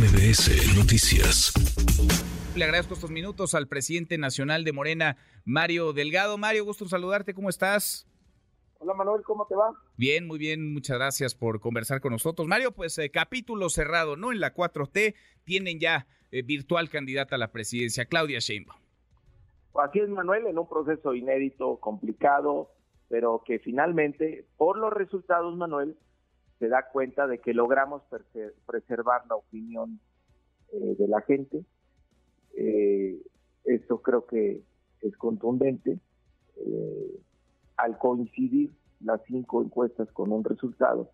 MBS Noticias. Le agradezco estos minutos al presidente nacional de Morena, Mario Delgado. Mario, gusto saludarte, ¿cómo estás? Hola Manuel, ¿cómo te va? Bien, muy bien, muchas gracias por conversar con nosotros. Mario, pues eh, capítulo cerrado, ¿no? En la 4T tienen ya eh, virtual candidata a la presidencia, Claudia Sheinbaum. Así es, Manuel, en un proceso inédito, complicado, pero que finalmente, por los resultados, Manuel, se da cuenta de que logramos preservar la opinión eh, de la gente. Eh, esto creo que es contundente. Eh, al coincidir las cinco encuestas con un resultado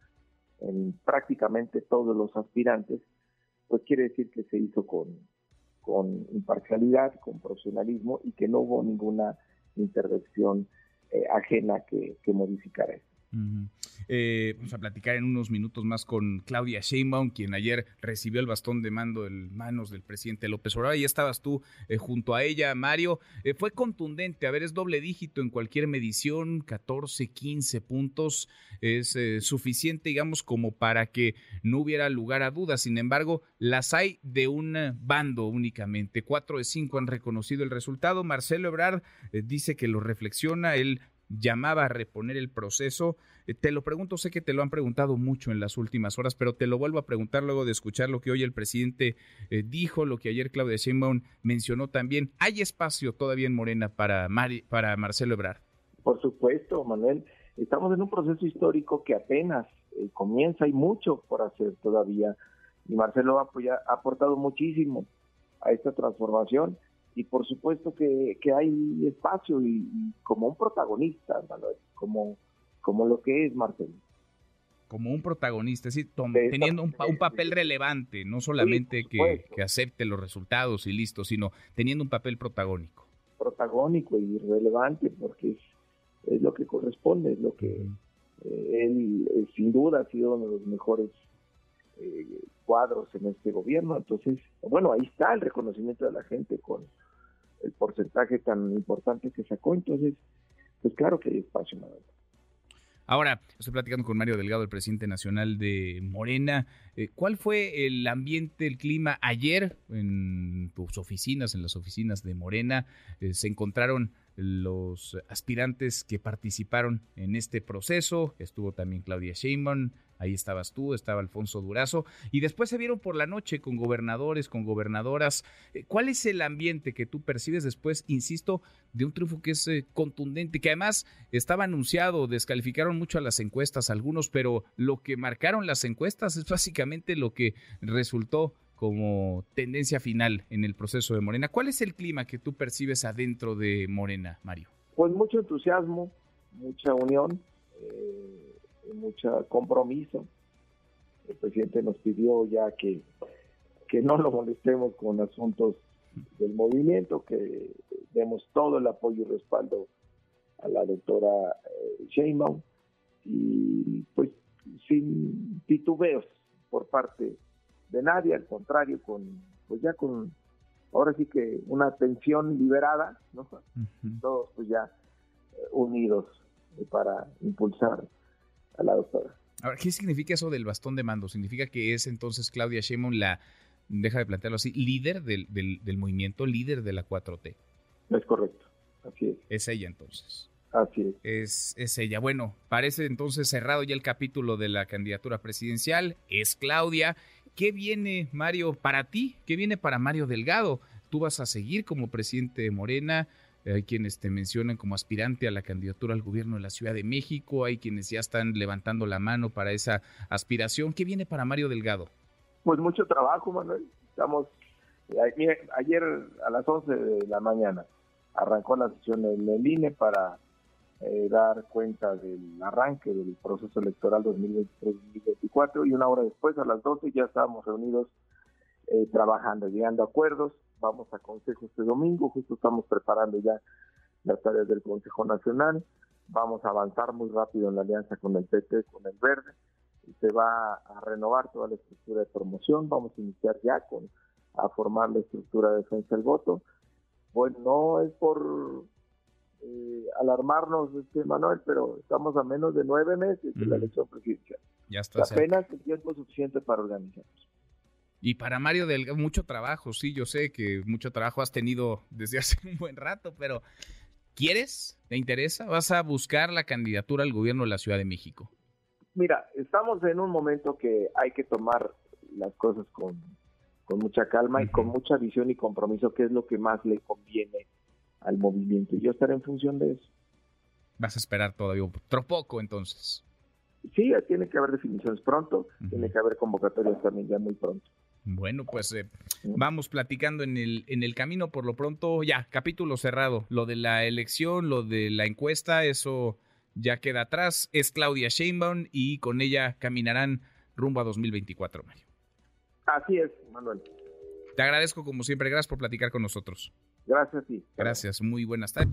en prácticamente todos los aspirantes, pues quiere decir que se hizo con, imparcialidad, con profesionalismo y que no hubo ninguna intervención ajena que, que modificara esto. Eh, vamos a platicar en unos minutos más con Claudia Sheinbaum, quien ayer recibió el bastón de mando en manos del presidente López Obrador. Y estabas tú eh, junto a ella, Mario. Eh, fue contundente, a ver, es doble dígito en cualquier medición, 14, 15 puntos. Es suficiente, digamos, como para que no hubiera lugar a dudas. Sin embargo, las hay de un bando únicamente. Cuatro de cinco han reconocido el resultado. Marcelo Ebrard dice que lo reflexiona. Él llamaba a reponer el proceso. Eh, te lo pregunto, sé que te lo han preguntado mucho en las últimas horas, pero te lo vuelvo a preguntar luego de escuchar lo que hoy el presidente eh, dijo, lo que ayer Claudia Sheinbaum mencionó también. ¿Hay espacio todavía en Morena para, Marcelo Ebrard? Por supuesto, Manuel. Estamos en un proceso histórico que apenas eh, comienza, hay mucho por hacer todavía. Y Marcelo ha, ha aportado muchísimo a esta transformación y por supuesto que, hay espacio y, como un protagonista, como, como lo que es Marcelo. Como un protagonista, es decir, teniendo un, papel relevante, no solamente que, acepte los resultados y listo, sino teniendo un papel protagónico. Protagónico y relevante, porque es, lo que corresponde, es lo que eh, él eh, sin duda ha sido uno de los mejores eh, cuadros en este gobierno. Entonces, bueno, ahí está el reconocimiento de la gente con, el porcentaje tan importante que sacó, entonces, pues claro que hay espacio. Ahora, estoy platicando con Mario Delgado, el presidente nacional de Morena. Eh, ¿Cuál fue el ambiente, el clima ayer en tus oficinas, en las oficinas de Morena? Eh, se encontraron los aspirantes que participaron en este proceso. Estuvo también Claudia Sheinbaum, ahí estabas tú, estaba Alfonso Durazo, y después se vieron por la noche con gobernadores, con gobernadoras. Eh, ¿Cuál es el ambiente que tú percibes después, insisto, de un triunfo que es eh, contundente, que además estaba anunciado, descalificaron mucho a las encuestas algunos, pero lo que marcaron las encuestas es básicamente lo que resultó como tendencia final en el proceso de Morena. ¿Cuál es el clima que tú percibes adentro de Morena, Mario? Pues mucho entusiasmo, mucha unión, eh, mucho compromiso. El presidente nos pidió ya que, que no lo molestemos con asuntos del movimiento, que demos todo el apoyo y respaldo a la doctora eh, Sheinbaum y pues sin titubeos por parte de nadie, al contrario, con pues ya con ahora sí que una atención liberada, ¿no? Todos pues ya eh, unidos eh, para impulsar a la doctora. Ahora, ¿qué significa eso del bastón de mando? ¿Significa que es entonces Claudia Sheinbaum la, deja de plantearlo así, líder del, del, del movimiento, líder de la 4T? Es correcto, así es. Es ella entonces. Así es. es. ella. Bueno, parece entonces cerrado ya el capítulo de la candidatura presidencial. Es Claudia. ¿Qué viene, Mario, para ti? ¿Qué viene para Mario Delgado? ¿Tú vas a seguir como presidente de Morena? Hay quienes te mencionan como aspirante a la candidatura al gobierno de la Ciudad de México. Hay quienes ya están levantando la mano para esa aspiración. ¿Qué viene para Mario Delgado? Pues mucho trabajo, Manuel. Estamos eh, ayer a las 11 de la mañana arrancó la sesión en el INE para eh, dar cuenta del arranque del proceso electoral 2023-2024 y una hora después, a las 12, ya estábamos reunidos eh, trabajando, llegando a acuerdos. Vamos a Consejo este domingo, justo estamos preparando ya las tareas del Consejo Nacional. Vamos a avanzar muy rápido en la alianza con el PT, con el Verde. Se va a renovar toda la estructura de promoción. Vamos a iniciar ya con a formar la estructura de defensa del voto. Bueno, no es por eh, alarmarnos, este Manuel, pero estamos a menos de nueve meses de la elección presidencial. Ya está. Apenas el tiempo suficiente para organizarnos. Y para Mario Delgado, mucho trabajo, sí, yo sé que mucho trabajo has tenido desde hace un buen rato, pero ¿quieres? ¿Te interesa? ¿Vas a buscar la candidatura al gobierno de la Ciudad de México? Mira, estamos en un momento que hay que tomar las cosas con, mucha calma y con mucha visión y compromiso, que es lo que más le conviene al movimiento. Y yo estaré en función de eso. Vas a esperar todavía otro poco entonces. Sí, tiene que haber definiciones pronto, tiene que haber convocatorias también ya muy pronto. Bueno, pues eh, vamos platicando en el, en el camino. Por lo pronto, ya, capítulo cerrado. Lo de la elección, lo de la encuesta, eso ya queda atrás. Es Claudia Sheinbaum y con ella caminarán rumbo a 2024, Mario. Así es, Manuel. Te agradezco como siempre. Gracias por platicar con nosotros. Gracias, sí. Gracias. Muy buenas tardes.